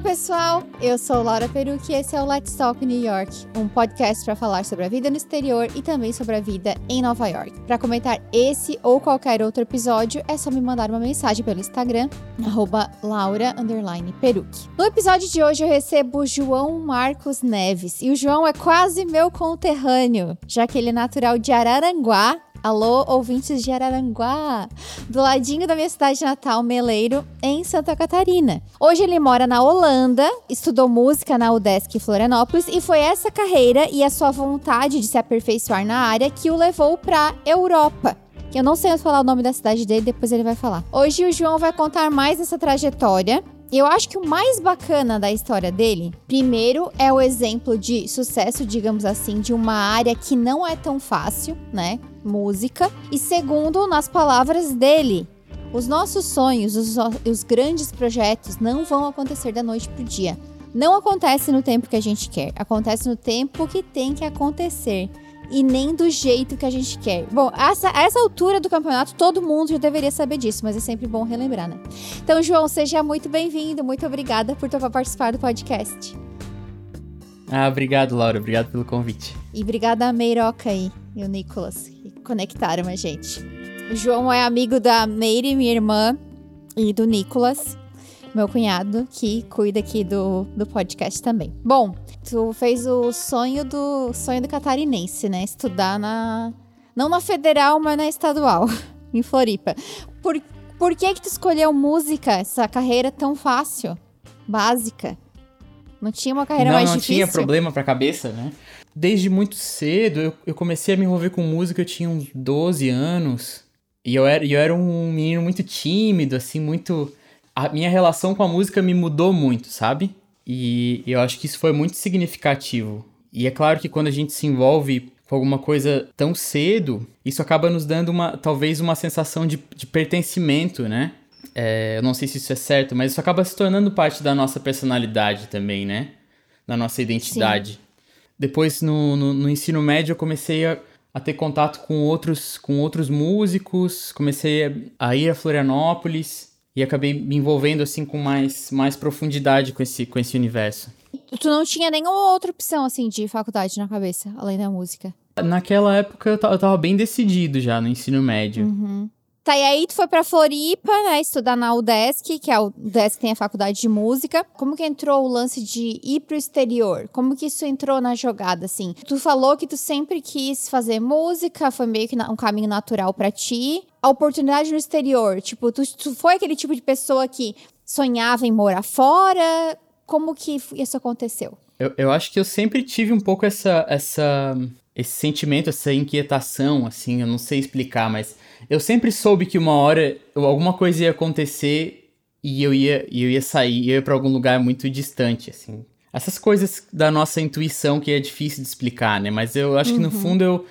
Olá, pessoal! Eu sou Laura Perucci e esse é o Let's Talk New York, um podcast para falar sobre a vida no exterior e também sobre a vida em Nova York. Para comentar esse ou qualquer outro episódio, é só me mandar uma mensagem pelo Instagram, laura_perucci. No episódio de hoje eu recebo João Marcos Neves, e o João é quase meu conterrâneo, já que ele é natural de Araranguá, Alô, ouvintes de Araranguá, do ladinho da minha cidade natal, Meleiro, em Santa Catarina. Hoje ele mora na Holanda, estudou música na UDESC Florianópolis e foi essa carreira e a sua vontade de se aperfeiçoar na área que o levou para Europa. Que eu não sei falar o nome da cidade dele, depois ele vai falar. Hoje o João vai contar mais essa trajetória eu acho que o mais bacana da história dele, primeiro, é o exemplo de sucesso, digamos assim, de uma área que não é tão fácil, né? Música. E segundo, nas palavras dele, os nossos sonhos, os, os grandes projetos não vão acontecer da noite pro dia. Não acontece no tempo que a gente quer, acontece no tempo que tem que acontecer e nem do jeito que a gente quer. Bom, essa, essa altura do campeonato, todo mundo já deveria saber disso, mas é sempre bom relembrar, né? Então, João, seja muito bem-vindo, muito obrigada por topar participar do podcast. Ah, obrigado, Laura, obrigado pelo convite. E obrigada a Meiroca aí e o Nicolas, conectaram a gente. O João é amigo da Meire, minha irmã, e do Nicolas, meu cunhado, que cuida aqui do, do podcast também. Bom, tu fez o sonho do sonho do catarinense, né? Estudar na não na federal, mas na estadual, em Floripa. Por, por que que tu escolheu música, essa carreira tão fácil, básica? Não tinha uma carreira não, mais não difícil? Não tinha problema pra cabeça, né? Desde muito cedo, eu, eu comecei a me envolver com música, eu tinha uns 12 anos. E eu era, eu era um menino muito tímido, assim, muito a minha relação com a música me mudou muito, sabe? E eu acho que isso foi muito significativo. E é claro que quando a gente se envolve com alguma coisa tão cedo, isso acaba nos dando uma, talvez uma sensação de, de pertencimento, né? É, eu não sei se isso é certo, mas isso acaba se tornando parte da nossa personalidade também, né? Da nossa identidade. Sim. Depois, no, no, no, ensino médio, eu comecei a, a, ter contato com outros, com outros músicos, comecei a, a ir a Florianópolis e acabei me envolvendo assim com mais, mais profundidade com esse, com esse universo. Tu não tinha nenhuma outra opção assim de faculdade na cabeça, além da música? Naquela época eu tava bem decidido já no ensino médio. Uhum. Tá, e aí tu foi pra Floripa, né, estudar na UDESC, que é a UDESC tem a faculdade de música. Como que entrou o lance de ir pro exterior? Como que isso entrou na jogada, assim? Tu falou que tu sempre quis fazer música, foi meio que um caminho natural para ti. A oportunidade no exterior, tipo, tu, tu foi aquele tipo de pessoa que sonhava em morar fora? Como que isso aconteceu? Eu, eu acho que eu sempre tive um pouco essa, essa, esse sentimento, essa inquietação, assim, eu não sei explicar, mas eu sempre soube que uma hora alguma coisa ia acontecer e eu ia, eu ia sair, eu ia para algum lugar muito distante, assim. Essas coisas da nossa intuição que é difícil de explicar, né? Mas eu acho uhum. que no uhum. fundo eu,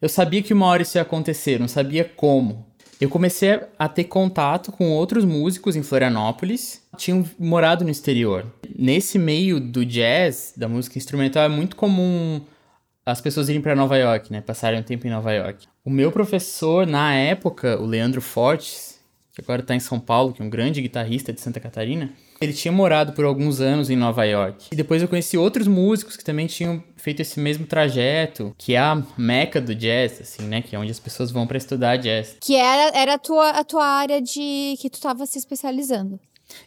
eu sabia que uma hora isso ia acontecer, não sabia como. Eu comecei a ter contato com outros músicos em Florianópolis, tinham morado no exterior. Nesse meio do jazz, da música instrumental, é muito comum as pessoas irem para Nova York, né? Passarem um tempo em Nova York. O meu professor, na época, o Leandro Fortes, que agora está em São Paulo, que é um grande guitarrista de Santa Catarina, ele tinha morado por alguns anos em Nova York. E depois eu conheci outros músicos que também tinham feito esse mesmo trajeto, que é a meca do jazz, assim, né? Que é onde as pessoas vão para estudar jazz. Que era, era a, tua, a tua área de que tu estava se especializando.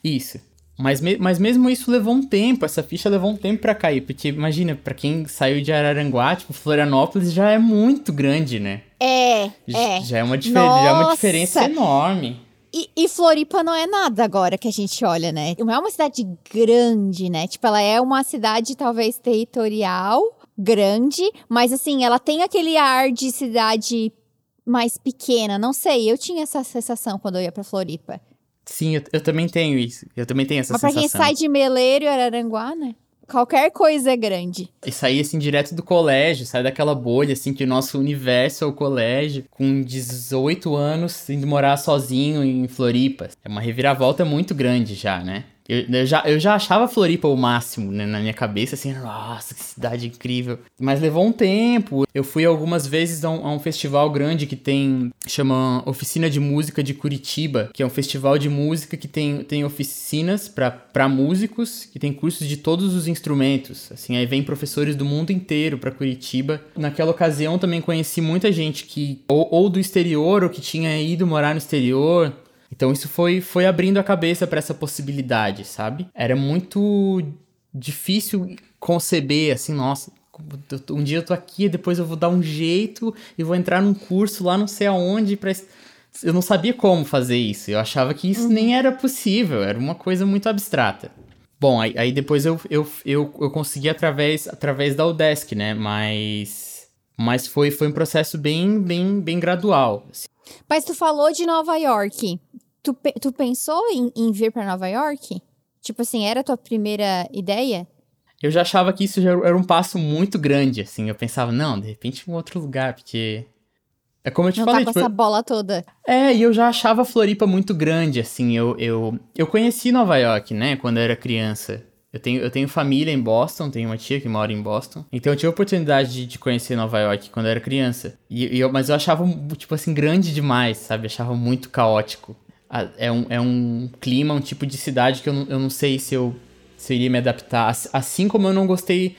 Isso. Mas, me, mas mesmo isso levou um tempo, essa ficha levou um tempo para cair, porque imagina, para quem saiu de Araranguá, tipo, Florianópolis já é muito grande, né? É, é. Já é uma, difer já é uma diferença enorme. E, e, Floripa não é nada agora que a gente olha, né? Não é uma cidade grande, né? Tipo, ela é uma cidade talvez territorial, grande, mas assim, ela tem aquele ar de cidade mais pequena. Não sei, eu tinha essa sensação quando eu ia pra Floripa. Sim, eu, eu, também tenho isso. Eu também tenho essa Mas sensação. Mas pra quem sai de Meleiro e Araranguá, né? Qualquer coisa é grande. E sair, assim, direto do colégio, sai daquela bolha, assim, que o nosso universo é o colégio, com 18 anos, indo morar sozinho em Floripa. É uma reviravolta muito grande já, né? Eu, eu, já, eu já achava Floripa o máximo, né, na minha cabeça, assim, nossa, que cidade incrível. Mas levou um tempo. Eu fui algumas vezes a um, a um festival grande que tem, chama Oficina de Música de Curitiba, que é um festival de música que tem, tem oficinas para músicos, que tem cursos de todos os instrumentos. Assim, aí vem professores do mundo inteiro para Curitiba. Naquela ocasião também conheci muita gente que, ou, ou do exterior, ou que tinha ido morar no exterior. Então isso foi, foi abrindo a cabeça para essa possibilidade, sabe? Era muito difícil conceber assim, nossa, um dia eu tô aqui, depois eu vou dar um jeito e vou entrar num curso lá não sei aonde para eu não sabia como fazer isso. Eu achava que isso uhum. nem era possível, era uma coisa muito abstrata. Bom, aí, aí depois eu, eu, eu, eu consegui através, através da Udesc, né? Mas, mas foi, foi um processo bem, bem, bem gradual. Assim. Mas tu falou de Nova York. Tu, tu pensou em, em vir para Nova York? Tipo assim, era a tua primeira ideia? Eu já achava que isso já era um passo muito grande, assim. Eu pensava, não, de repente um outro lugar, porque. É como eu te não falei. Tá com tipo, essa bola toda. É, e eu já achava Floripa muito grande, assim. Eu, eu, eu conheci Nova York, né, quando eu era criança. Eu tenho, eu tenho família em Boston, tenho uma tia que mora em Boston. Então eu tive a oportunidade de, de conhecer Nova York quando eu era criança. E, e eu, mas eu achava, tipo assim, grande demais, sabe? Eu achava muito caótico. É um, é um clima, um tipo de cidade que eu não, eu não sei se eu, se eu iria me adaptar. Assim como eu não gostei,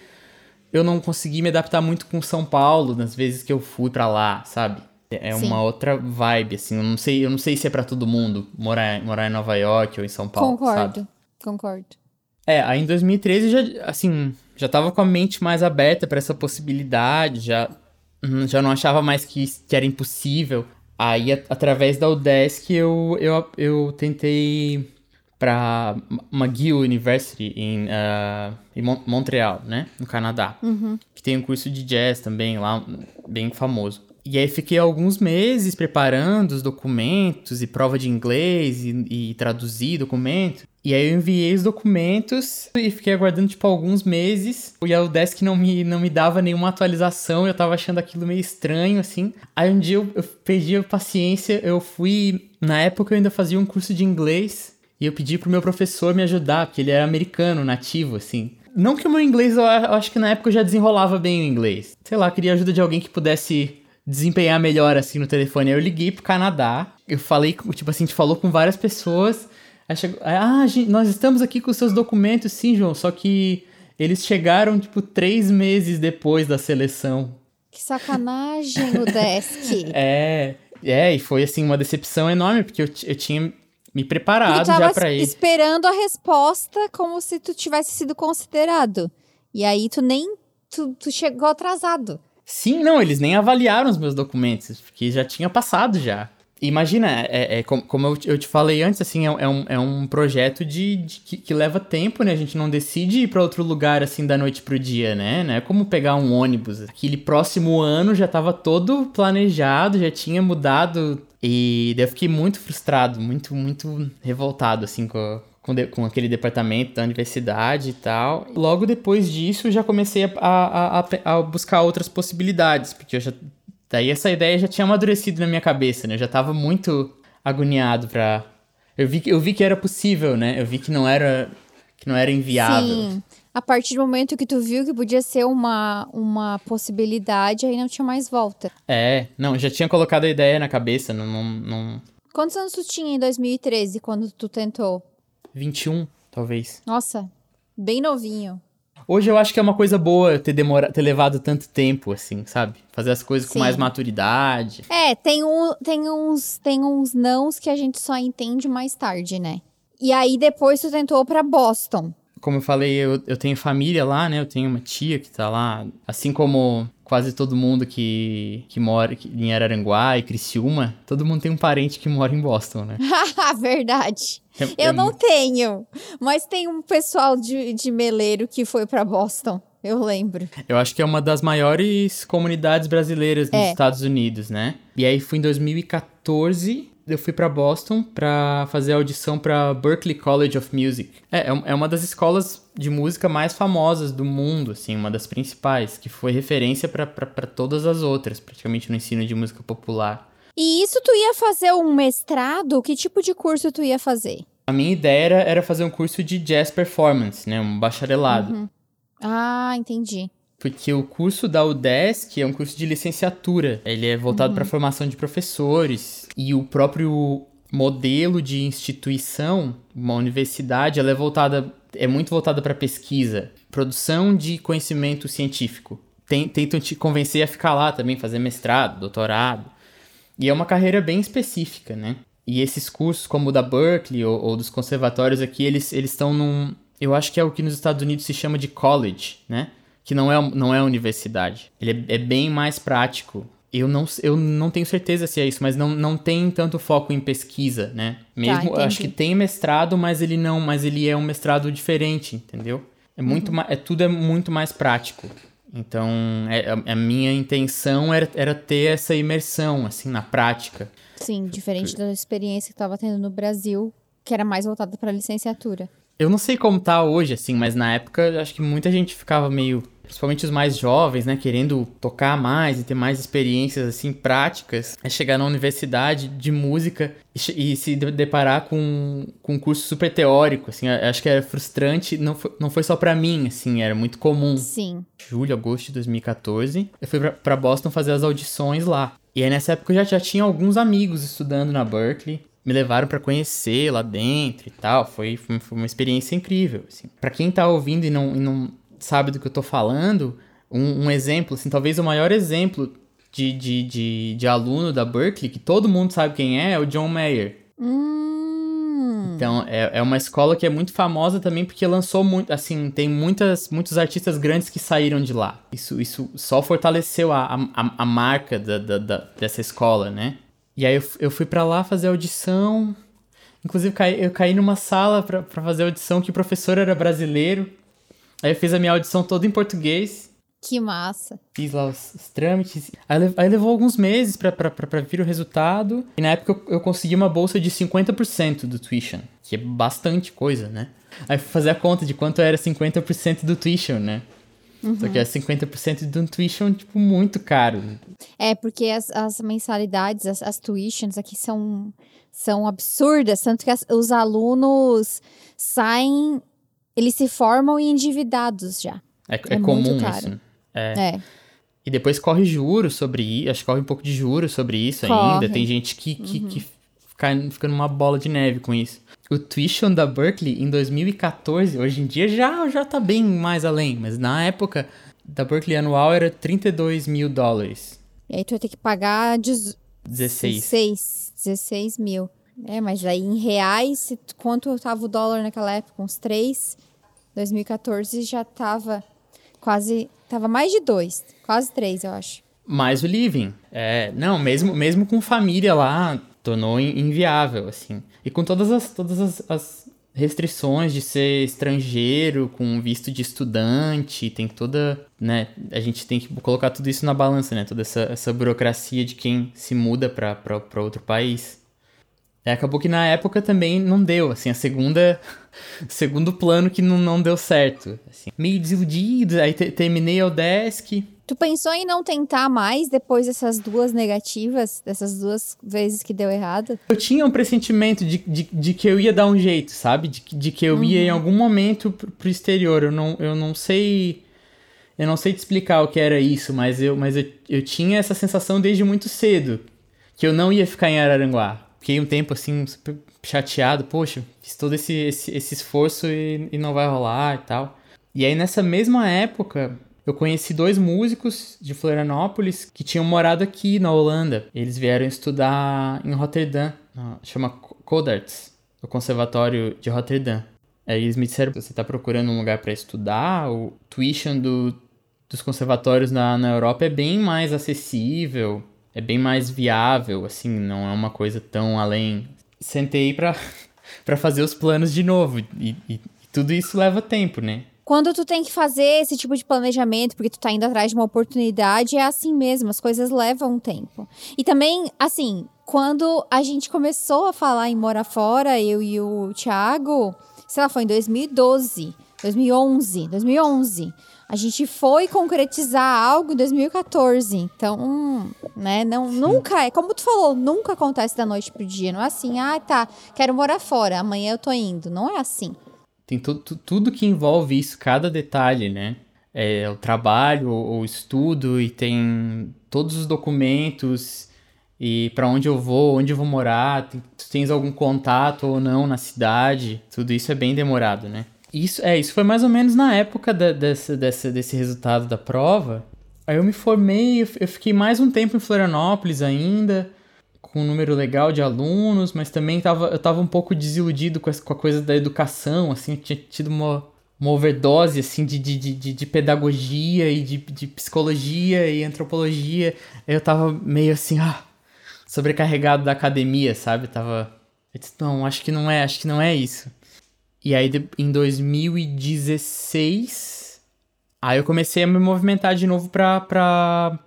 eu não consegui me adaptar muito com São Paulo nas vezes que eu fui para lá, sabe? É Sim. uma outra vibe, assim. Eu não sei, eu não sei se é para todo mundo morar, morar em Nova York ou em São Paulo. Concordo, sabe? concordo. É, aí em 2013 já, assim, já tava com a mente mais aberta para essa possibilidade, já, hum, já não achava mais que, que era impossível. Aí, a, através da Udesc, eu, eu, eu tentei para McGill University em, uh, em Montreal, né, no Canadá, uhum. que tem um curso de jazz também lá, bem famoso. E aí fiquei alguns meses preparando os documentos e prova de inglês e, e traduzir documentos. E aí eu enviei os documentos e fiquei aguardando, tipo, alguns meses. E a Udesc não me, não me dava nenhuma atualização, eu tava achando aquilo meio estranho, assim. Aí um dia eu, eu perdi a paciência, eu fui... Na época eu ainda fazia um curso de inglês e eu pedi pro meu professor me ajudar, porque ele era americano, nativo, assim. Não que o meu inglês, eu acho que na época eu já desenrolava bem o inglês. Sei lá, queria ajuda de alguém que pudesse desempenhar melhor, assim, no telefone. Aí eu liguei pro Canadá, eu falei, tipo assim, a gente falou com várias pessoas... Aí chegou, ah, gente, nós estamos aqui com seus documentos, sim, João, só que eles chegaram, tipo, três meses depois da seleção. Que sacanagem o desk. é, é, e foi, assim, uma decepção enorme, porque eu, eu tinha me preparado já pra ir. esperando a resposta como se tu tivesse sido considerado. E aí tu nem, tu, tu chegou atrasado. Sim, não, eles nem avaliaram os meus documentos, porque já tinha passado já. Imagina, é, é como, eu, eu, te falei antes, assim, é, é, um, é um projeto de, de que, que, leva tempo, né? A gente não decide ir para outro lugar assim da noite pro dia, né? Não é como pegar um ônibus. Aquele próximo ano já estava todo planejado, já tinha mudado. E daí eu fiquei muito frustrado, muito, muito revoltado, assim, com, com, de, com aquele departamento da universidade e tal. Logo depois disso, eu já comecei a, a, a, a buscar outras possibilidades, porque eu já Daí essa ideia já tinha amadurecido na minha cabeça, né? Eu já tava muito agoniado pra. Eu vi, eu vi que era possível, né? Eu vi que não era, que não era inviável. Sim. A partir do momento que tu viu que podia ser uma, uma possibilidade, aí não tinha mais volta. É, não, já tinha colocado a ideia na cabeça, não, não, não... Quantos anos tu tinha em 2013, quando tu tentou? 21, talvez. Nossa, bem novinho. Hoje eu acho que é uma coisa boa ter, demora, ter levado tanto tempo, assim, sabe? Fazer as coisas Sim. com mais maturidade. É, tem, um, tem, uns, tem uns nãos que a gente só entende mais tarde, né? E aí depois tu tentou para Boston. Como eu falei, eu, eu tenho família lá, né? Eu tenho uma tia que tá lá. Assim como quase todo mundo que, que mora em Araranguá e Criciúma, todo mundo tem um parente que mora em Boston, né? Verdade. É, eu é não tenho, mas tem um pessoal de, de Meleiro que foi para Boston. Eu lembro. Eu acho que é uma das maiores comunidades brasileiras nos é. Estados Unidos, né? E aí fui em 2014 eu fui para Boston para fazer a audição para Berklee College of Music. É, é, é uma das escolas de música mais famosas do mundo, assim, uma das principais, que foi referência para todas as outras, praticamente no ensino de música popular. E isso tu ia fazer um mestrado? Que tipo de curso tu ia fazer? A minha ideia era, era fazer um curso de jazz performance, né? Um bacharelado. Uhum. Ah, entendi. Porque o curso da UDESC é um curso de licenciatura. Ele é voltado uhum. para a formação de professores. E o próprio modelo de instituição, uma universidade, ela é voltada, é muito voltada para pesquisa, produção de conhecimento científico. Tentam te convencer a ficar lá também, fazer mestrado, doutorado. E é uma carreira bem específica, né? E esses cursos, como o da Berkeley ou, ou dos conservatórios aqui, eles estão num. Eu acho que é o que nos Estados Unidos se chama de college, né? Que não é, não é universidade. Ele é, é bem mais prático. Eu não, eu não tenho certeza se é isso, mas não, não tem tanto foco em pesquisa, né? Tá, Mesmo, tá, acho que tem mestrado, mas ele não, mas ele é um mestrado diferente, entendeu? É muito uhum. é tudo é muito mais prático. Então, é, a, a, minha intenção era, era ter essa imersão, assim, na prática. Sim, diferente da experiência que estava tendo no Brasil, que era mais voltada para licenciatura. Eu não sei como tá hoje, assim, mas na época acho que muita gente ficava meio principalmente os mais jovens, né, querendo tocar mais e ter mais experiências assim práticas, é chegar na universidade de música e, e se deparar com, com um curso super teórico, assim, acho que era frustrante, não foi, não foi só para mim, assim, era muito comum. Sim. Julho, agosto de 2014, eu fui para Boston fazer as audições lá. E aí nessa época eu já, já tinha alguns amigos estudando na Berkeley, me levaram para conhecer lá dentro e tal. Foi, foi, uma experiência incrível. Assim. Para quem tá ouvindo e não, e não sabe do que eu tô falando, um, um exemplo, assim, talvez o maior exemplo de, de, de, de, aluno da Berkeley, que todo mundo sabe quem é, é o John Mayer. Hum. Então, é, é uma escola que é muito famosa também porque lançou muito, assim, tem muitas, muitos artistas grandes que saíram de lá. Isso, isso só fortaleceu a, a, a marca da, da, da, dessa escola, né? E aí eu, eu fui para lá fazer audição. Inclusive, eu caí numa sala para fazer audição que o professor era brasileiro. Aí eu fiz a minha audição toda em português. Que massa. Fiz lá os, os trâmites. Aí, aí, levou alguns meses pra, vir o resultado. E na época eu, eu consegui uma bolsa de 50% do tuition. Que é bastante coisa, né? Aí fui fazer a conta de quanto era 50% do tuition, né? Uhum. Só que é 50% do tuition, tipo, muito caro. É, porque as, as mensalidades, as, as tuitions aqui são, são absurdas. Tanto que as, os alunos saem eles se formam endividados já. É, é, é comum isso. É. é. E depois corre juros sobre isso, acho que corre um pouco de juros sobre isso corre. ainda. Tem gente que, que, uhum. que fica, fica numa bola de neve com isso. O tuition da Berkeley em 2014, hoje em dia já, já tá bem mais além, mas na época da Berkeley anual era 32 mil dólares. E aí tu vai ter que pagar 16. 16. 16 mil. É, mas aí em reais, quanto tava o dólar naquela época? Uns 3? 2014 já tava quase. Tava mais de dois, quase três, eu acho. Mais o living. É, não, mesmo, mesmo com família lá, tornou inviável, assim. E com todas as, todas as, as restrições de ser estrangeiro, com visto de estudante, tem toda, né, a gente tem que colocar tudo isso na balança, né, toda essa, essa burocracia de quem se muda para outro país. É, acabou que na época também não deu, assim, a segunda. segundo plano que não, não deu certo. Assim, meio desiludido, aí terminei o desk. Tu pensou em não tentar mais depois dessas duas negativas, dessas duas vezes que deu errado? Eu tinha um pressentimento de, de, de que eu ia dar um jeito, sabe? De, de que eu uhum. ia em algum momento pro, pro exterior. Eu não, eu não sei. Eu não sei te explicar o que era isso, mas eu, mas eu, eu tinha essa sensação desde muito cedo. Que eu não ia ficar em Araranguá fiquei um tempo assim, chateado, poxa, fiz todo esse, esse, esse esforço e, e não vai rolar e tal. E aí nessa mesma época, eu conheci dois músicos de Florianópolis que tinham morado aqui na Holanda. Eles vieram estudar em Rotterdam, chama Codarts, o Conservatório de Rotterdam. Aí eles me disseram: você está procurando um lugar para estudar? O tuition do, dos conservatórios na, na Europa é bem mais acessível é bem mais viável, assim, não é uma coisa tão além. Sentei pra, pra fazer os planos de novo. E, e, tudo isso leva tempo, né? Quando tu tem que fazer esse tipo de planejamento, porque tu tá indo atrás de uma oportunidade, é assim mesmo, as coisas levam tempo. E também, assim, quando a gente começou a falar em morar fora, eu e o Thiago, sei lá, foi em 2012. 2011, 2011. A gente foi concretizar algo em 2014. Então, né, não, nunca é, como tu falou, nunca acontece da noite pro dia. Não é assim, ah, tá, quero morar fora, amanhã eu tô indo. Não é assim. Tem tudo, tudo que envolve isso, cada detalhe, né? É o trabalho, o estudo, e tem todos os documentos, e para onde eu vou, onde eu vou morar, tem, tu tens algum contato ou não na cidade, tudo isso é bem demorado, né? Isso, é, isso foi mais ou menos na época da, desse, desse, resultado da prova. Aí eu me formei, eu fiquei mais um tempo em Florianópolis ainda, com um número legal de alunos, mas também tava, eu tava um pouco desiludido com a coisa da educação, assim, eu tinha tido uma, uma overdose, assim, de, de, de, de pedagogia e de, de psicologia e antropologia. Aí eu tava meio assim, ah, sobrecarregado da academia, sabe? Tava... Eu disse, não, acho que não é, acho que não é isso. E aí, em 2016, aí eu comecei a me movimentar de novo pra, pra,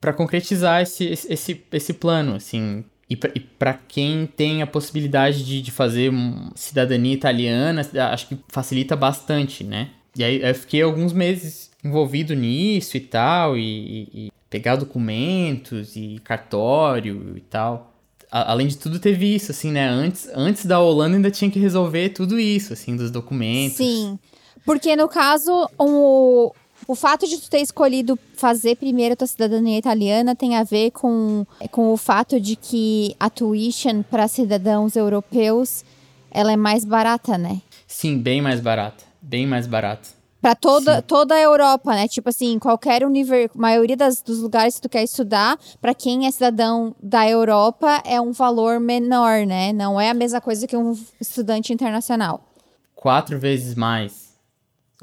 pra concretizar esse, esse, esse plano, assim. E para quem tem a possibilidade de, de fazer cidadania italiana, acho que facilita bastante, né? E aí eu fiquei alguns meses envolvido nisso e tal, e, e pegar documentos e cartório e tal além de tudo, teve isso, assim, né? Antes, antes da Holanda ainda tinha que resolver tudo isso, assim, dos documentos. Sim. Porque, no caso, o, o fato de tu ter escolhido fazer primeiro a tua cidadania italiana tem a ver com, com o fato de que a tuition para cidadãos europeus ela é mais barata, né? Sim, bem mais barata. Bem mais barata. Para toda, toda a Europa, né? Tipo assim, qualquer univer... maioria das, dos lugares que tu quer estudar, para quem é cidadão da Europa, é um valor menor, né? Não é a mesma coisa que um estudante internacional. Quatro vezes mais.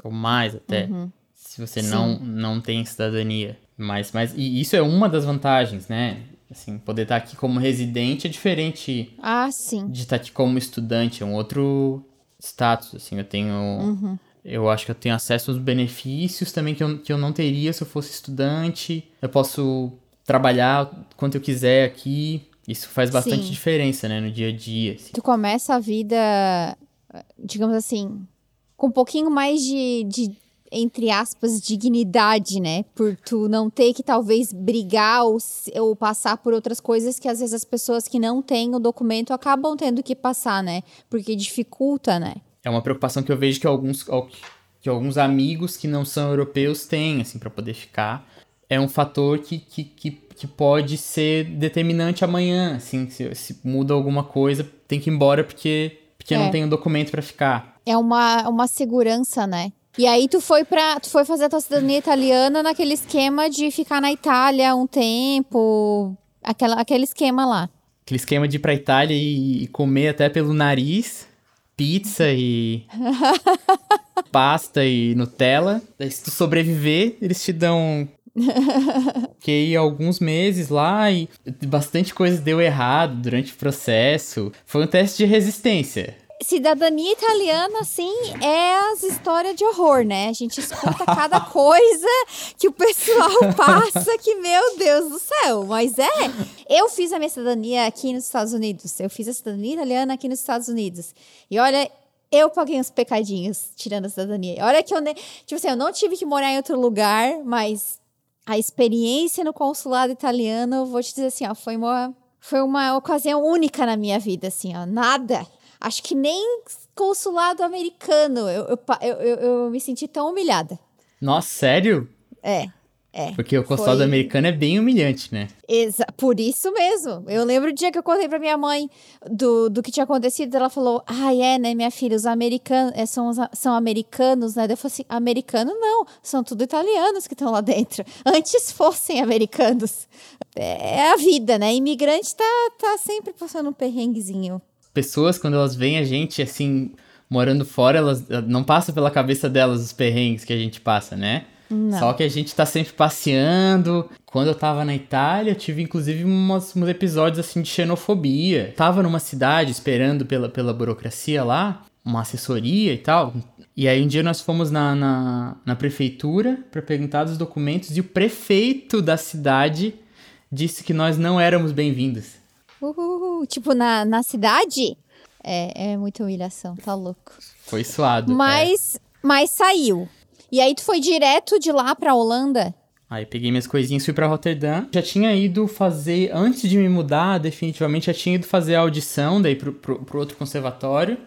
Ou mais até. Uhum. Se você não, não tem cidadania. Mas, mas e isso é uma das vantagens, né? Assim, poder estar aqui como residente é diferente ah, sim. de estar aqui como estudante. É um outro status, assim. Eu tenho... Uhum eu acho que eu tenho acesso aos benefícios também que eu, que eu não teria se eu fosse estudante. Eu posso trabalhar quanto eu quiser aqui. Isso faz bastante Sim. diferença, né, no dia a dia. Assim. Tu começa a vida, digamos assim, com um pouquinho mais de, de, entre aspas, dignidade, né? Por tu não ter que talvez brigar ou, ou passar por outras coisas que às vezes as pessoas que não têm o documento acabam tendo que passar, né? Porque dificulta, né? É uma preocupação que eu vejo que alguns, que alguns amigos que não são europeus têm, assim, para poder ficar. É um fator que, que, que, que, pode ser determinante amanhã, assim, se, se muda alguma coisa, tem que ir embora porque, porque é. não tem um documento para ficar. É uma, uma segurança, né? E aí tu foi para tu foi fazer a tua cidadania italiana naquele esquema de ficar na Itália um tempo, aquela, aquele esquema lá. Aquele esquema de ir pra Itália e, e comer até pelo nariz pizza e pasta e Nutella. se tu sobreviver, eles te dão Fiquei alguns meses lá e bastante coisa deu errado durante o processo. Foi um teste de resistência cidadania italiana, assim, é as histórias de horror, né? A gente escuta cada coisa que o pessoal passa que, meu Deus do céu. Mas é. Eu fiz a minha cidadania aqui nos Estados Unidos. Eu fiz a cidadania italiana aqui nos Estados Unidos. E olha, eu paguei uns pecadinhos tirando a cidadania. Olha que eu, ne... tipo assim, eu não tive que morar em outro lugar, mas a experiência no consulado italiano, vou te dizer assim, ó, foi uma, foi uma ocasião única na minha vida, assim, ó, nada Acho que nem consulado americano eu, eu, eu, eu, me senti tão humilhada. Nossa, sério? É. É, Porque o consulado foi... americano é bem humilhante, né? Exa por isso mesmo. Eu lembro o dia que eu contei pra minha mãe do, do que tinha acontecido. Ela falou: Ah, é, né, minha filha? Os americanos é, são, são americanos, né? Eu falei assim: Americano não, são tudo italianos que estão lá dentro. Antes fossem americanos. É, é a vida, né? Imigrante tá, tá sempre passando um perrenguezinho pessoas, quando elas veem a gente, assim, morando fora, elas não passa pela cabeça delas os perrengues que a gente passa, né? Não. Só que a gente tá sempre passeando. Quando eu tava na Itália, eu tive inclusive umas, uns episódios assim de xenofobia. Tava numa cidade esperando pela, pela burocracia lá, uma assessoria e tal. E aí um dia nós fomos na, na, na prefeitura para perguntar dos documentos e o prefeito da cidade disse que nós não éramos bem-vindos. Uhul. Tipo, na, na cidade? É, é muita humilhação, tá louco. Foi suado. Mas, Mas saiu. E aí tu foi direto de lá pra Holanda? Aí peguei minhas coisinhas e fui pra Rotterdam. Já tinha ido fazer, antes de me mudar, definitivamente, já tinha ido fazer a audição daí pro, pro, pro outro conservatório.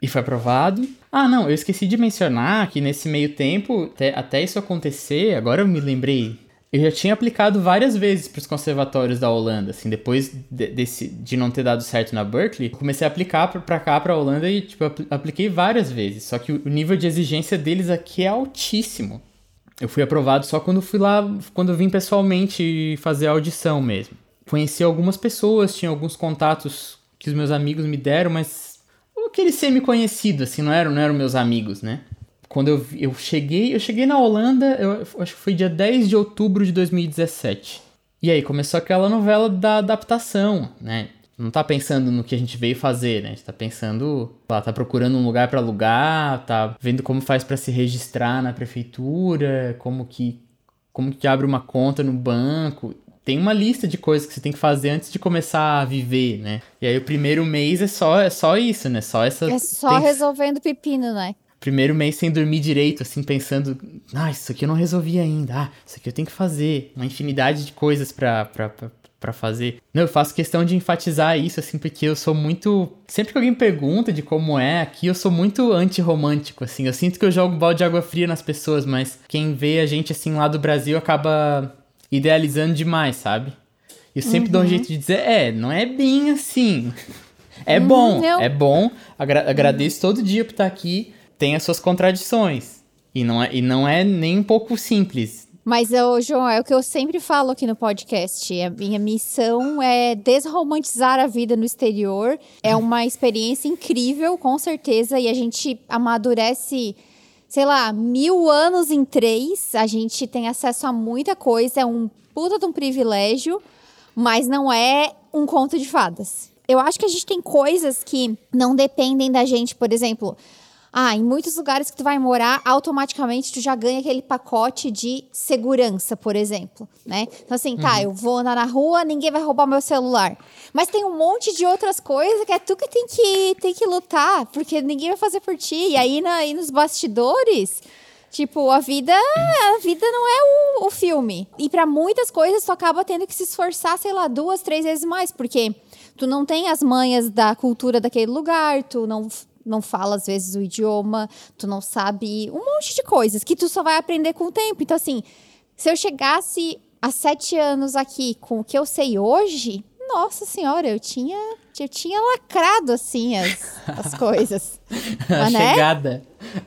E foi aprovado. Ah, não, eu esqueci de mencionar que nesse meio tempo, até, até isso acontecer, agora eu me lembrei. Eu já tinha aplicado várias vezes para os conservatórios da Holanda, assim, depois de, desse, de não ter dado certo na Berkeley, comecei a aplicar para cá, para Holanda e, tipo, apliquei várias vezes. Só que o nível de exigência deles aqui é altíssimo. Eu fui aprovado só quando fui lá, quando vim pessoalmente fazer a audição mesmo. Conheci algumas pessoas, tinha alguns contatos que os meus amigos me deram, mas aquele semi-conhecido, assim, não eram, não eram meus amigos, né? Quando eu, eu cheguei, eu cheguei na Holanda, eu acho que foi dia 10 de outubro de 2017. E aí começou aquela novela da adaptação, né? Não tá pensando no que a gente veio fazer, né? A gente tá pensando, lá, tá procurando um lugar para alugar, tá vendo como faz para se registrar na prefeitura, como que como que abre uma conta no banco tem uma lista de coisas que você tem que fazer antes de começar a viver, né? E aí o primeiro mês é só, é só isso, né? Só essa. É só tem... resolvendo pepino, né? Primeiro mês sem dormir direito, assim, pensando, ah, isso aqui eu não resolvi ainda, ah, isso aqui eu tenho que fazer. Uma infinidade de coisas pra, pra, pra, pra fazer. Não, eu faço questão de enfatizar isso, assim, porque eu sou muito. Sempre que alguém pergunta de como é aqui, eu sou muito antirromântico, assim. Eu sinto que eu jogo balde de água fria nas pessoas, mas quem vê a gente, assim, lá do Brasil acaba idealizando demais, sabe? E eu sempre uhum. dou um uhum. jeito de dizer, é, não é bem assim. É uhum, bom, eu... é bom. Agra agradeço todo dia por estar aqui. Tem as suas contradições. E não é, e não é nem um pouco simples. Mas, eu, João, é o que eu sempre falo aqui no podcast. A minha missão é desromantizar a vida no exterior. É uma experiência incrível, com certeza. E a gente amadurece sei lá, mil anos em três, a gente tem acesso a muita coisa, é um puta de um privilégio, mas não é um conto de fadas. Eu acho que a gente tem coisas que não dependem da gente, por exemplo, ah, em muitos lugares que tu vai morar, automaticamente tu já ganha aquele pacote de segurança, por exemplo, né? Então assim, tá, uhum. eu vou andar na rua, ninguém vai roubar meu celular. Mas tem um monte de outras coisas que é tu que tem que, tem que lutar, porque ninguém vai fazer por ti. E aí, na, aí nos bastidores, Tipo, a vida, a vida não é o, o filme. E para muitas coisas tu acaba tendo que se esforçar, sei lá, duas, três vezes mais, porque tu não tem as manhas da cultura daquele lugar, tu não não fala às vezes o idioma, tu não sabe um monte de coisas que tu só vai aprender com o tempo. Então, assim, se eu chegasse há sete anos aqui com o que eu sei hoje, nossa senhora, eu tinha, eu tinha lacrado assim as, as coisas. a mas, né? chegada.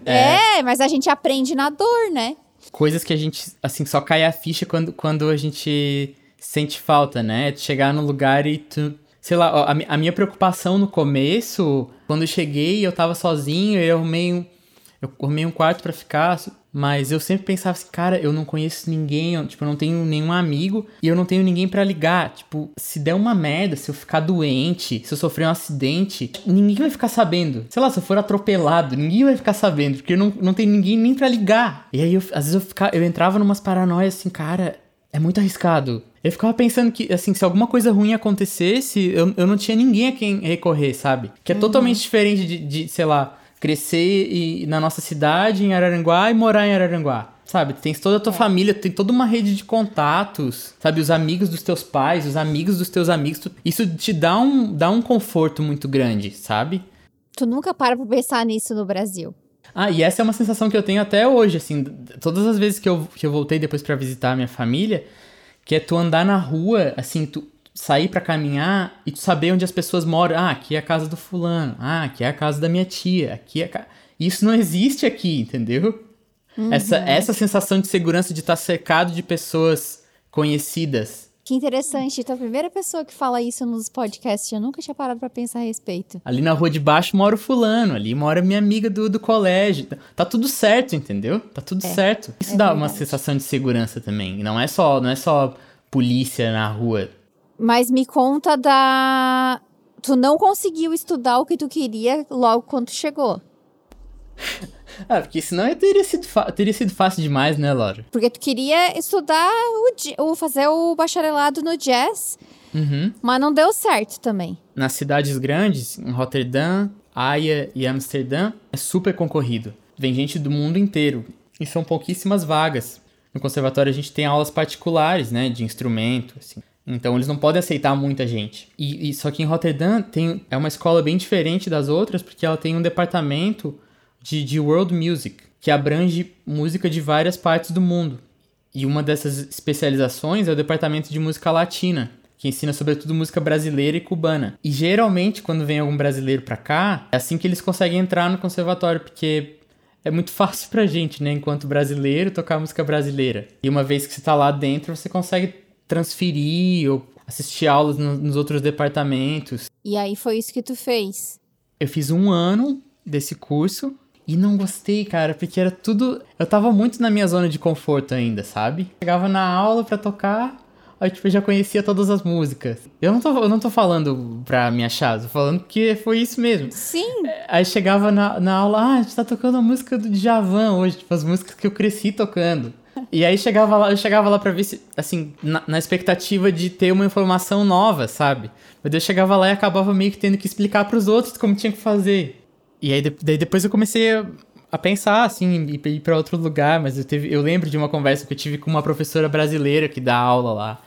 É. é, mas a gente aprende na dor, né? Coisas que a gente, assim, só cai a ficha quando, quando a gente sente falta, né? De chegar no lugar e tu sei lá, a, a, minha preocupação no começo, quando eu cheguei, eu tava sozinho, eu arrumei um, eu arrumei um quarto para ficar, mas eu sempre pensava assim, cara, eu não conheço ninguém, eu, tipo, eu não tenho nenhum amigo e eu não tenho ninguém para ligar. Tipo, se der uma merda, se eu ficar doente, se eu sofrer um acidente, ninguém vai ficar sabendo. Sei lá, se eu for atropelado, ninguém vai ficar sabendo, porque eu não, não tenho ninguém nem para ligar. E aí, eu, às vezes eu, ficava, eu entrava numas paranoias assim, cara, é muito arriscado. Eu ficava pensando que, assim, se alguma coisa ruim acontecesse, eu, eu não tinha ninguém a quem recorrer, sabe? Que é uhum. totalmente diferente de, de, sei lá, crescer e, na nossa cidade, em Araranguá, e morar em Araranguá. Sabe, tem toda a tua é. família, tem toda uma rede de contatos, sabe? Os amigos dos teus pais, os amigos dos teus amigos. Tu, isso te dá um, dá um conforto muito grande, sabe? Tu nunca para pra pensar nisso no Brasil. Ah, e essa é uma sensação que eu tenho até hoje, assim, todas as vezes que eu, que eu voltei depois para visitar a minha família, que é tu andar na rua, assim, tu sair para caminhar e tu saber onde as pessoas moram. Ah, aqui é a casa do fulano. Ah, aqui é a casa da minha tia. Aqui é ca... Isso não existe aqui, entendeu? Uhum. Essa, essa sensação de segurança de estar cercado de pessoas conhecidas. Que interessante. Tu é a primeira pessoa que fala isso nos podcasts. Eu nunca tinha parado pra pensar a respeito. Ali na rua de baixo mora o fulano. Ali mora minha amiga do, do colégio. Tá tudo certo, entendeu? Tá tudo é, certo. Isso é dá verdade. uma sensação de segurança também. Não é só, não é só polícia na rua. Mas me conta da... Tu não conseguiu estudar o que tu queria logo quando tu chegou. Ah, porque senão teria sido, teria sido fácil demais, né, Laura? Porque tu queria estudar o, fazer o bacharelado no jazz, uhum. mas não deu certo também. Nas cidades grandes, em Rotterdam, Haia e Amsterdã, é super concorrido. vem gente do mundo inteiro. E são pouquíssimas vagas. No conservatório a gente tem aulas particulares, né, de instrumento, assim. Então eles não podem aceitar muita gente. E, e, só que em Rotterdam tem, é uma escola bem diferente das outras, porque ela tem um departamento de, de world music, que abrange música de várias partes do mundo. E uma dessas especializações é o departamento de música latina, que ensina sobretudo música brasileira e cubana. E geralmente, quando vem algum brasileiro pra cá, é assim que eles conseguem entrar no conservatório, porque é muito fácil pra gente, né, enquanto brasileiro, tocar música brasileira. E uma vez que você tá lá dentro, você consegue transferir ou assistir aulas no, nos outros departamentos. E aí foi isso que tu fez? Eu fiz um ano desse curso e não gostei, cara, porque era tudo. Eu tava muito na minha zona de conforto ainda, sabe? Chegava na aula pra tocar, aí tipo, eu já conhecia todas as músicas. Eu não tô, eu não tô falando pra me achar, tô falando que foi isso mesmo. Sim. É, aí chegava na, na aula, ah, a gente tá tocando a música do Djavan hoje, tipo, as músicas que eu cresci tocando. E aí chegava lá, eu chegava lá pra ver se, assim, na, na, expectativa de ter uma informação nova, sabe? Mas eu chegava lá e acabava meio que tendo que explicar para os outros como tinha que fazer. E aí daí depois eu comecei a, pensar, assim, ir, ir para outro lugar, mas eu, teve, eu lembro de uma conversa que eu tive com uma professora brasileira que dá aula lá.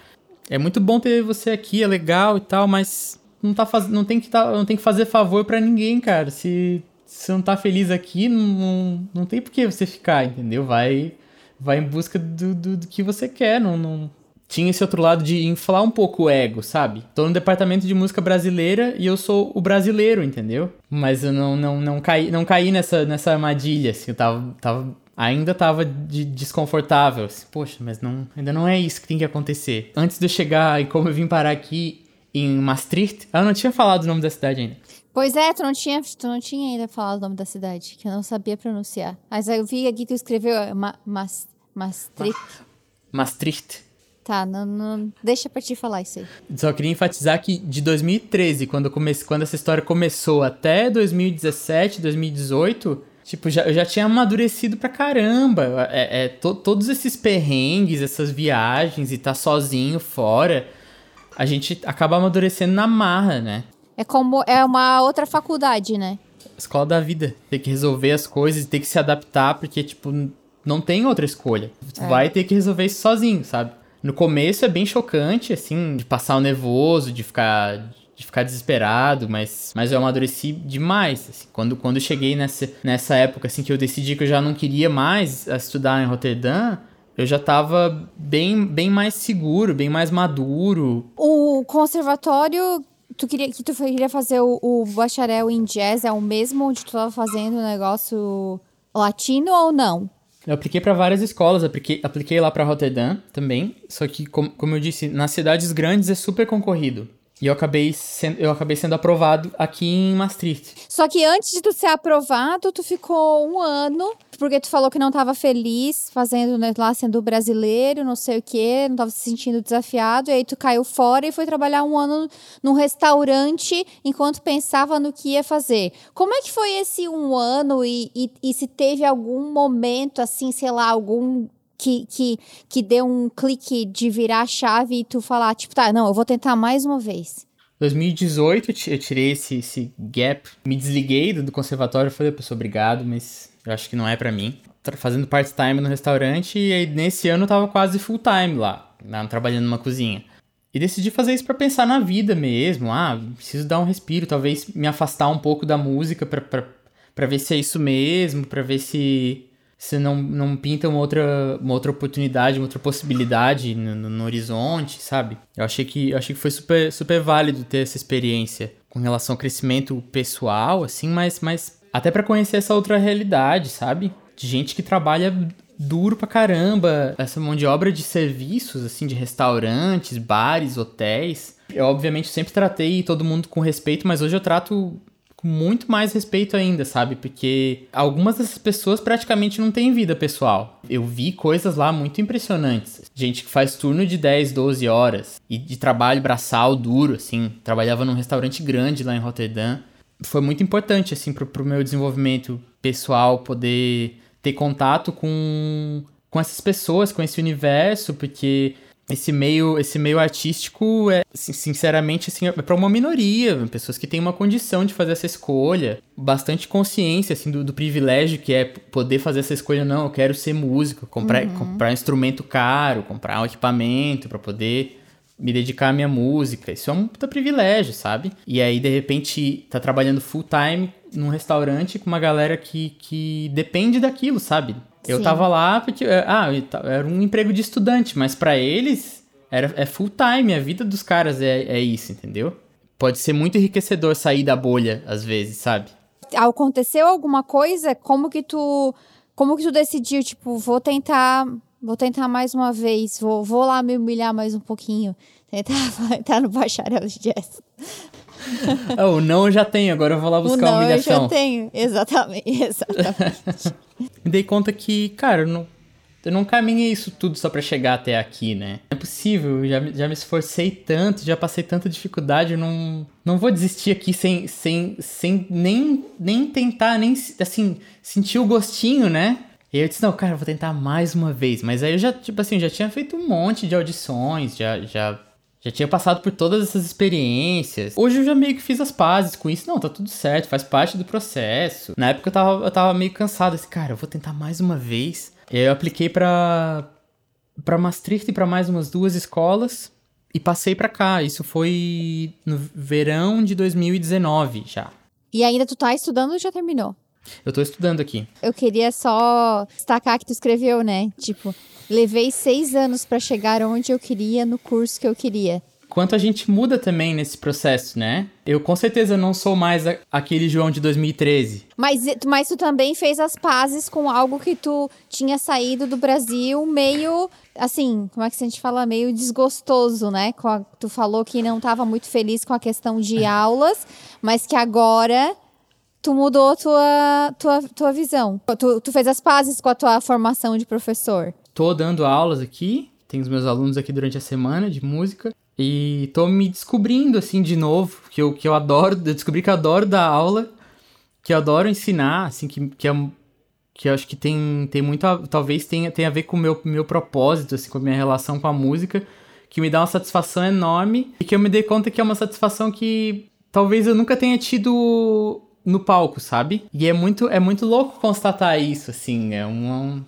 É muito bom ter você aqui, é legal e tal, mas não, tá faz... não, tem, que tá... não tem que fazer favor para ninguém, cara. Se você não tá feliz aqui, não, não tem por que você ficar, entendeu? Vai vai em busca do, do, do que você quer, não, não, tinha esse outro lado de inflar um pouco o ego, sabe? Tô no departamento de música brasileira e eu sou o brasileiro, entendeu? Mas eu não, não, não caí, não caí nessa, nessa armadilha, assim, eu tava, tava ainda tava de desconfortável. Assim, Poxa, mas não, ainda não é isso que tem que acontecer. Antes de eu chegar e como eu vim parar aqui em Maastricht, eu não tinha falado o nome da cidade ainda. Pois é, tu não tinha, tu não tinha ainda falado o nome da cidade, que eu não sabia pronunciar. Mas eu vi aqui que tu escreveu é, Ma, Mas, Maastricht. Maastricht. Tá, não, não, deixa pra te falar isso aí. Só queria enfatizar que de 2013, quando, comece, quando essa história começou, até 2017, 2018, tipo, já, eu já tinha amadurecido pra caramba. É, é to, todos esses perrengues, essas viagens e tá sozinho fora, a gente acaba amadurecendo na marra, né? É como é uma outra faculdade, né? Escola da vida. Tem que resolver as coisas, tem que se adaptar, porque, tipo, não tem outra escolha. Tu é. vai ter que resolver isso sozinho, sabe? No começo é bem chocante, assim, de passar o nervoso, de ficar de ficar desesperado, mas, mas eu amadureci demais. Assim. Quando, quando cheguei nessa, nessa época assim, que eu decidi que eu já não queria mais estudar em Roterdã, eu já estava bem, bem mais seguro, bem mais maduro. O conservatório tu queria que tu queria fazer o, o, bacharel em jazz é o mesmo onde tu estava fazendo o negócio latino ou não? Eu apliquei para várias escolas, apliquei, apliquei lá para Rotterdam também, só que como, como eu disse, nas cidades grandes é super concorrido. E eu acabei, sendo, eu acabei sendo aprovado aqui em Maastricht. Só que antes de tu ser aprovado, tu ficou um ano, porque tu falou que não estava feliz fazendo né, lá, sendo brasileiro, não sei o quê, não estava se sentindo desafiado, e aí tu caiu fora e foi trabalhar um ano num restaurante enquanto pensava no que ia fazer. Como é que foi esse um ano e, e, e se teve algum momento, assim, sei lá, algum que, que, que deu um clique de virar a chave e tu falar, tipo, tá, não, eu vou tentar mais uma vez? 2018 eu tirei esse, esse gap, me desliguei do conservatório, falei, pessoal, obrigado, mas eu acho que não é para mim. Fazendo part-time no restaurante e aí nesse ano eu tava quase full-time lá, trabalhando numa cozinha. E decidi fazer isso para pensar na vida mesmo. Ah, preciso dar um respiro, talvez me afastar um pouco da música para ver se é isso mesmo, para ver se se não, não pinta uma outra, uma outra oportunidade, uma outra possibilidade no, no, no, horizonte, sabe? Eu achei que, eu achei que foi super, super válido ter essa experiência com relação ao crescimento pessoal, assim, mas, mas até para conhecer essa outra realidade, sabe? De gente que trabalha duro pra caramba, essa mão de obra de serviços, assim, de restaurantes, bares, hotéis. Eu, obviamente, sempre tratei todo mundo com respeito, mas hoje eu trato com muito mais respeito ainda, sabe? Porque algumas dessas pessoas praticamente não têm vida pessoal. Eu vi coisas lá muito impressionantes. Gente que faz turno de 10, 12 horas e de trabalho braçal duro, assim. Trabalhava num restaurante grande lá em Rotterdam. Foi muito importante, assim, pro, pro meu desenvolvimento pessoal poder ter contato com, com essas pessoas, com esse universo, porque esse meio, esse meio artístico é, sinceramente, assim, é para uma minoria, pessoas que têm uma condição de fazer essa escolha, bastante consciência, assim, do, do, privilégio que é poder fazer essa escolha. Não, eu quero ser músico, comprar, uhum. comprar um instrumento caro, comprar um equipamento para poder me dedicar à minha música. Isso é um puta privilégio, sabe? E aí, de repente, tá trabalhando full time num restaurante com uma galera que, que depende daquilo, sabe? Eu Sim. tava lá porque. É, ah, era um emprego de estudante, mas para eles era, é full time. A vida dos caras é, é isso, entendeu? Pode ser muito enriquecedor sair da bolha, às vezes, sabe? Aconteceu alguma coisa? Como que tu. Como que tu decidiu, tipo, vou tentar. Vou tentar mais uma vez, vou, vou lá me humilhar mais um pouquinho. Tentar entrar no bacharel de jazz. o não eu já tenho, agora eu vou lá buscar o não, uma humilhação. Eu já tenho, exatamente, exatamente. Me dei conta que, cara, eu não, eu não caminhei isso tudo só para chegar até aqui, né? Não é possível, já, já me esforcei tanto, já passei tanta dificuldade, eu não, não vou desistir aqui sem, sem, sem nem, nem tentar, nem, assim, sentir o gostinho, né? E eu disse, não, cara, eu vou tentar mais uma vez. Mas aí eu já, tipo assim, já tinha feito um monte de audições, já, já já tinha passado por todas essas experiências. Hoje eu já meio que fiz as pazes com isso. Não, tá tudo certo, faz parte do processo. Na época eu tava, eu tava meio cansado. Assim, cara, eu vou tentar mais uma vez. Eu apliquei pra, pra Maastricht e pra mais umas duas escolas. E passei pra cá. Isso foi no verão de 2019 já. E ainda tu tá estudando ou já terminou? Eu tô estudando aqui. Eu queria só destacar que tu escreveu, né? Tipo, levei seis anos para chegar onde eu queria, no curso que eu queria. Quanto a gente muda também nesse processo, né? Eu com certeza não sou mais a, aquele João de 2013. Mas, mas tu também fez as pazes com algo que tu tinha saído do Brasil meio, assim, como é que a gente fala? Meio desgostoso, né? A, tu falou que não estava muito feliz com a questão de é. aulas, mas que agora tu mudou tua, tua, tua visão. Tu, tu fez as pazes com a tua formação de professor. Tô dando aulas aqui, tenho os meus alunos aqui durante a semana de música. E tô me descobrindo, assim, de novo, que eu, que eu adoro, eu descobri que eu adoro dar aula, que eu adoro ensinar, assim, que, que, é, que eu acho que tem, tem muito, a, talvez tenha, tenha a ver com o meu, meu propósito, assim, com a minha relação com a música, que me dá uma satisfação enorme, e que eu me dei conta que é uma satisfação que talvez eu nunca tenha tido no palco, sabe? E é muito, é muito louco constatar isso, assim. É um,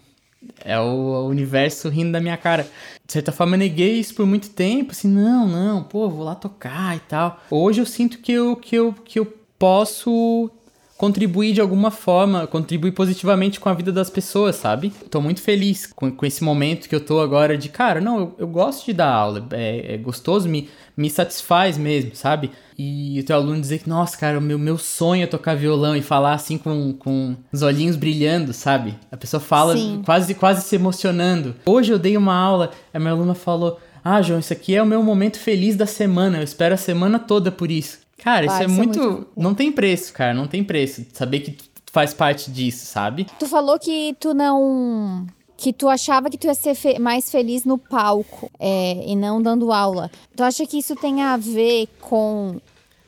é o universo rindo da minha cara. De certa forma, eu neguei isso por muito tempo, assim, não, não, pô, vou lá tocar e tal. Hoje eu sinto que eu, que eu, que eu posso contribuir de alguma forma, contribuir positivamente com a vida das pessoas, sabe? Tô muito feliz com, com esse momento que eu tô agora de, cara, não, eu, eu gosto de dar aula, é, é, gostoso, me, me satisfaz mesmo, sabe? E o teu aluno dizer que, nossa, cara, o meu, meu sonho é tocar violão e falar assim com, com os olhinhos brilhando, sabe? A pessoa fala quase, quase se emocionando. Hoje eu dei uma aula, a minha aluna falou, ah, João, isso aqui é o meu momento feliz da semana, eu espero a semana toda por isso. Cara, isso é, muito... é muito. Não tem preço, cara, não tem preço. Saber que tu faz parte disso, sabe? Tu falou que tu não. Que tu achava que tu ia ser fe mais feliz no palco é, e não dando aula. Tu acha que isso tem a ver com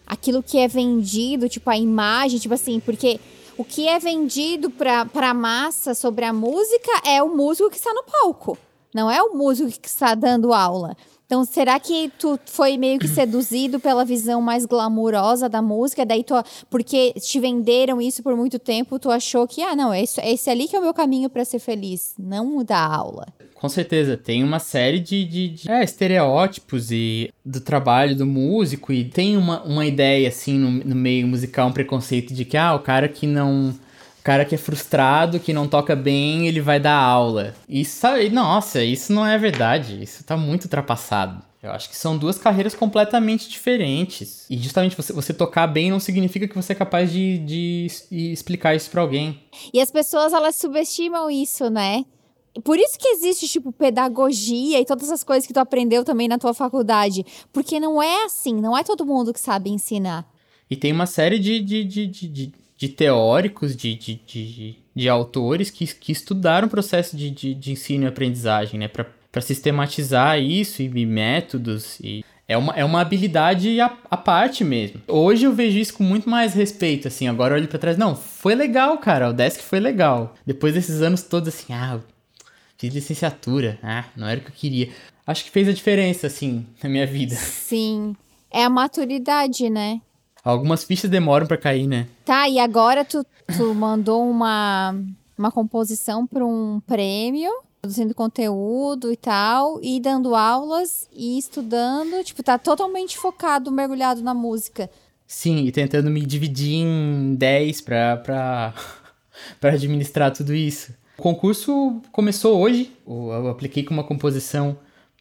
aquilo que é vendido, tipo a imagem, tipo assim, porque o que é vendido pra, pra massa sobre a música é o músico que está no palco. Não é o músico que está dando aula. Então, será que tu foi meio que seduzido pela visão mais glamurosa da música? Daí tu, porque te venderam isso por muito tempo, tu achou que, ah, não, esse, esse ali que é o meu caminho para ser feliz, não da aula. Com certeza, tem uma série de, de, de é, estereótipos e do trabalho do músico e tem uma, uma ideia, assim, no, no meio musical, um preconceito de que, ah, o cara que não cara que é frustrado, que não toca bem, ele vai dar aula. Isso, nossa, isso não é verdade. Isso tá muito ultrapassado. Eu acho que são duas carreiras completamente diferentes. E justamente você, você tocar bem não significa que você é capaz de, de explicar isso para alguém. E as pessoas, elas subestimam isso, né? Por isso que existe, tipo, pedagogia e todas as coisas que tu aprendeu também na tua faculdade. Porque não é assim, não é todo mundo que sabe ensinar. E tem uma série de, de, de, de, de teóricos, de, de, de, de, autores que, que estudaram o processo de, de, de ensino e aprendizagem, né? Para sistematizar isso e, e, métodos. E é, uma, é uma habilidade à, parte mesmo. Hoje eu vejo isso com muito mais respeito, assim. Agora eu olho para trás, não, foi legal, cara. O Desk foi legal. Depois desses anos todos, assim, ah, fiz licenciatura. Ah, não era o que eu queria. Acho que fez a diferença, assim, na minha vida. Sim. É a maturidade, né? Algumas fichas demoram para cair, né? Tá, e agora tu, tu mandou uma, uma composição para um prêmio, produzindo conteúdo e tal, e dando aulas e estudando. Tipo, tá totalmente focado, mergulhado na música. Sim, e tentando me dividir em 10 pra, pra, pra administrar tudo isso. O concurso começou hoje. Eu apliquei com uma composição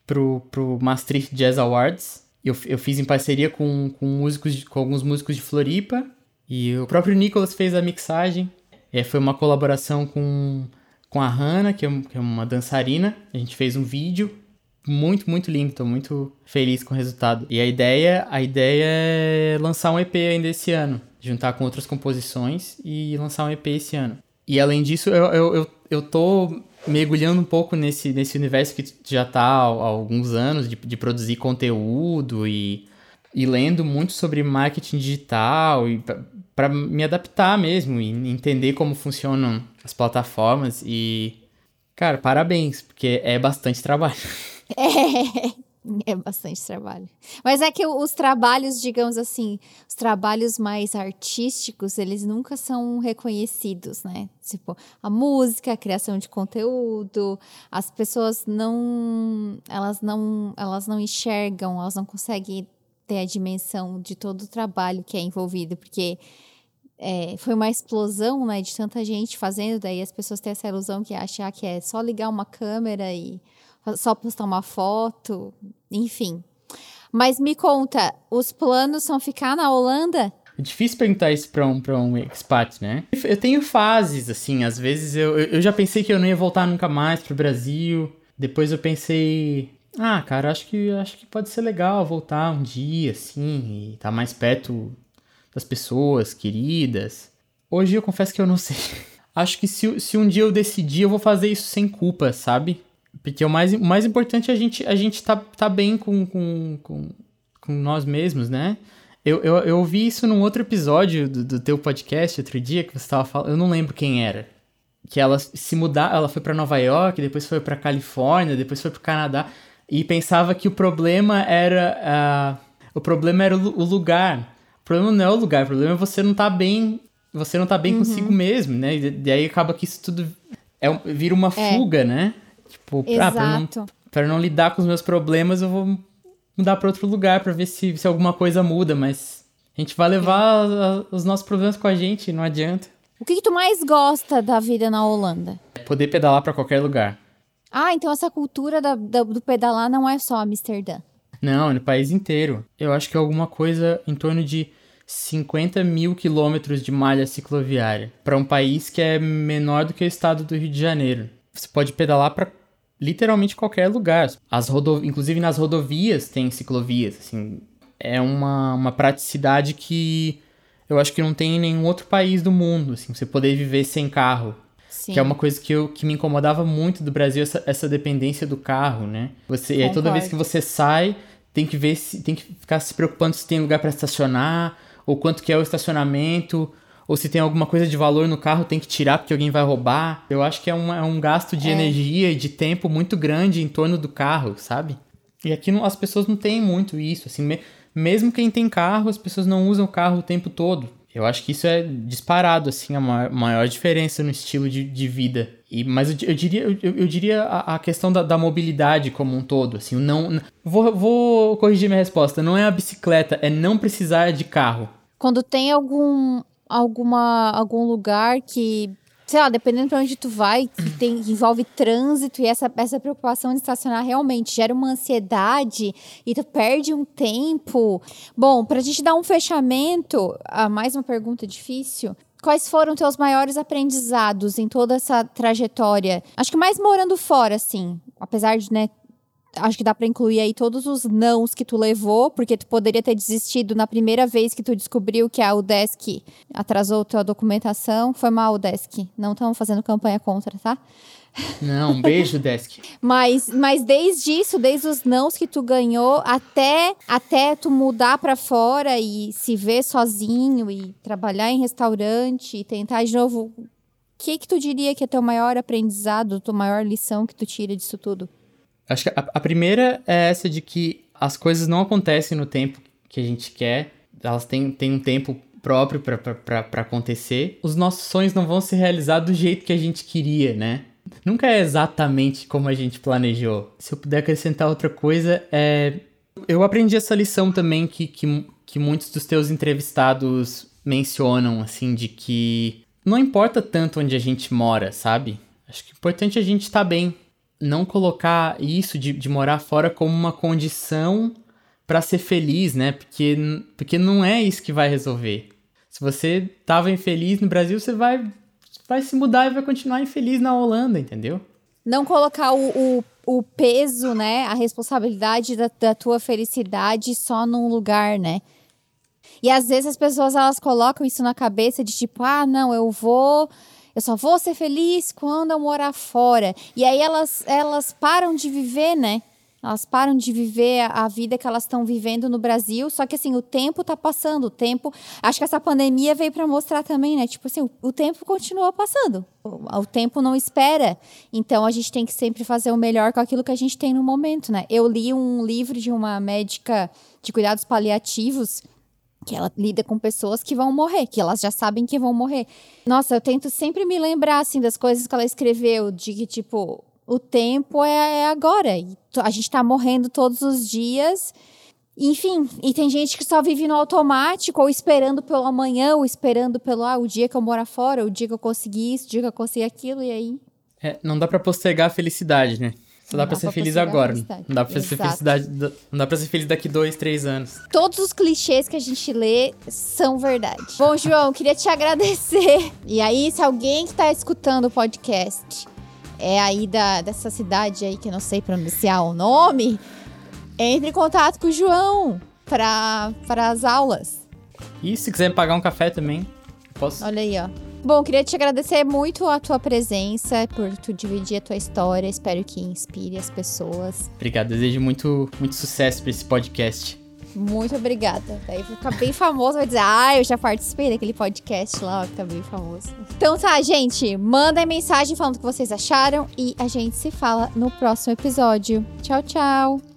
pro, pro Maastricht Jazz Awards. Eu, eu fiz em parceria com, com, músicos, com alguns músicos de Floripa. E o próprio Nicolas fez a mixagem. É, foi uma colaboração com, com a Hannah, que é, que é uma dançarina. A gente fez um vídeo muito, muito lindo. Tô muito feliz com o resultado. E a ideia, a ideia é lançar um EP ainda esse ano. Juntar com outras composições e lançar um EP esse ano. E além disso, eu, eu, eu, eu tô mergulhando um pouco nesse, nesse universo que já está há, alguns anos de, de produzir conteúdo e, e lendo muito sobre marketing digital e para me adaptar mesmo e entender como funcionam as plataformas e cara, parabéns, porque é bastante trabalho. É. É bastante trabalho. Mas é que os trabalhos, digamos assim, os trabalhos mais artísticos, eles nunca são reconhecidos, né? Tipo, a música, a criação de conteúdo, as pessoas não, elas não, elas não enxergam, elas não conseguem ter a dimensão de todo o trabalho que é envolvido, porque é, foi uma explosão, né, de tanta gente fazendo, daí as pessoas têm essa ilusão que achar que é só ligar uma câmera e só postar uma foto, enfim. Mas me conta, os planos são ficar na Holanda? É difícil perguntar isso pra um, pra um expat, né? Eu tenho fases, assim, às vezes eu, eu já pensei que eu não ia voltar nunca mais pro Brasil. Depois eu pensei, ah, cara, acho que, acho que pode ser legal voltar um dia, assim, e tá mais perto das pessoas queridas. Hoje eu confesso que eu não sei. acho que se, se um dia eu decidir, eu vou fazer isso sem culpa, sabe? Porque o mais, o mais importante é a gente, a gente tá, tá bem com, com, com, com nós mesmos, né? Eu, eu, eu ouvi isso num outro episódio do, do teu podcast outro dia que você estava falando. Eu não lembro quem era. Que ela se mudar, ela foi para Nova York, depois foi para Califórnia, depois foi para Canadá e pensava que o problema era uh, o problema era o, o, lugar. O problema não é o lugar, o problema é você não tá bem, você não tá bem uhum. consigo mesmo, né? E, aí acaba que isso tudo é, vira uma é. fuga, né? Tipo, ah, pra, não, pra não lidar com os meus problemas, eu vou mudar para outro lugar para ver se, se alguma coisa muda, mas a gente vai levar a, os nossos problemas com a gente, não adianta. O que, que tu mais gosta da vida na Holanda? Poder pedalar para qualquer lugar. Ah, então essa cultura da, da, do pedalar não é só Amsterdã. Não, é no país inteiro. Eu acho que é alguma coisa em torno de 50 mil quilômetros de malha cicloviária. Para um país que é menor do que o estado do Rio de Janeiro. Você pode pedalar para literalmente qualquer lugar. As rodo... Inclusive nas rodovias tem ciclovias, assim. É uma, uma praticidade que eu acho que não tem em nenhum outro país do mundo, assim, você poder viver sem carro. Sim. Que é uma coisa que, eu, que me incomodava muito do Brasil, essa, essa dependência do carro, né? Você, e aí toda vez que você sai, tem que ver se tem que ficar se preocupando se tem lugar para estacionar, ou quanto que é o estacionamento, ou se tem alguma coisa de valor no carro, tem que tirar porque alguém vai roubar. Eu acho que é, uma, é um gasto de é. energia e de tempo muito grande em torno do carro, sabe? E aqui não, as pessoas não têm muito isso, assim, me, mesmo quem tem carro, as pessoas não usam o carro o tempo todo. Eu acho que isso é disparado, assim, a maior, maior diferença no estilo de, de vida. E, mas eu, eu diria, eu, eu diria a, a questão da, da, mobilidade como um todo, assim, não... Vou, vou corrigir minha resposta, não é a bicicleta, é não precisar de carro. Quando tem algum, alguma, algum lugar que, sei lá, dependendo para onde tu vai, que, tem, que envolve trânsito e essa, essa preocupação de estacionar realmente gera uma ansiedade e tu perde um tempo. Bom, para a gente dar um fechamento, a mais uma pergunta difícil. Quais foram teus maiores aprendizados em toda essa trajetória? Acho que mais morando fora, assim. Apesar de, né, acho que dá para incluir aí todos os nãos que tu levou, porque tu poderia ter desistido na primeira vez que tu descobriu que a UDESC atrasou tua documentação. Foi mal, UDESC. Não estamos fazendo campanha contra, tá? Não, um beijo, Desk. mas, mas desde isso, desde os nãos que tu ganhou, até, até tu mudar para fora e se ver sozinho e trabalhar em restaurante e tentar de novo que que tu diria que é teu maior aprendizado, tua maior lição que tu tira disso tudo? Acho que a, a primeira é essa de que as coisas não acontecem no tempo que a gente quer, elas têm, têm um tempo próprio para acontecer. Os nossos sonhos não vão se realizar do jeito que a gente queria, né? Nunca é exatamente como a gente planejou. Se eu puder acrescentar outra coisa, é. Eu aprendi essa lição também que, que, que muitos dos teus entrevistados mencionam, assim, de que não importa tanto onde a gente mora, sabe? Acho que é importante a gente estar tá bem. Não colocar isso de, de morar fora como uma condição para ser feliz, né? Porque, porque não é isso que vai resolver. Se você tava infeliz no Brasil, você vai, vai se mudar e vai continuar infeliz na Holanda, entendeu? Não colocar o, o, o peso, né? A responsabilidade da, da tua felicidade só num lugar, né? E às vezes as pessoas elas colocam isso na cabeça de tipo, ah, não, eu vou, eu só vou ser feliz quando eu morar fora. E aí elas elas param de viver, né? Elas param de viver a vida que elas estão vivendo no Brasil, só que assim, o tempo tá passando, o tempo, acho que essa pandemia veio para mostrar também, né? Tipo assim, o, o tempo continua passando. O, o, tempo não espera. Então a gente tem que sempre fazer o melhor com aquilo que a gente tem no momento, né? Eu li um livro de uma médica de cuidados paliativos que ela lida com pessoas que vão morrer, que elas já sabem que vão morrer. Nossa, eu tento sempre me lembrar assim das coisas que ela escreveu, de que tipo, o tempo é, é agora. E a gente tá morrendo todos os dias. Enfim, e tem gente que só vive no automático, ou esperando pelo amanhã, ou esperando pelo ah, o dia que eu morar fora, o dia que eu consegui isso, o dia que eu consegui aquilo, e aí. É, não dá para postergar a felicidade, né? Só dá, dá pra ser feliz agora. Não dá pra Exato. ser felicidade. Não dá pra ser feliz daqui dois, três anos. Todos os clichês que a gente lê são verdade. Bom, João, queria te agradecer. E aí, se alguém que tá escutando o podcast é aí da, dessa cidade aí que eu não sei pronunciar o nome, entre em contato com o João para as aulas. E se quiser pagar um café também, posso. Olha aí, ó. Bom, queria te agradecer muito a tua presença, por tu dividir a tua história. Espero que inspire as pessoas. Obrigado, desejo muito, muito sucesso para esse podcast. Muito obrigada. Daí ficar bem famoso, vai dizer, ah, eu já participei daquele podcast lá, que tá bem famoso. Então tá, gente, mandem mensagem falando o que vocês acharam e a gente se fala no próximo episódio. Tchau, tchau!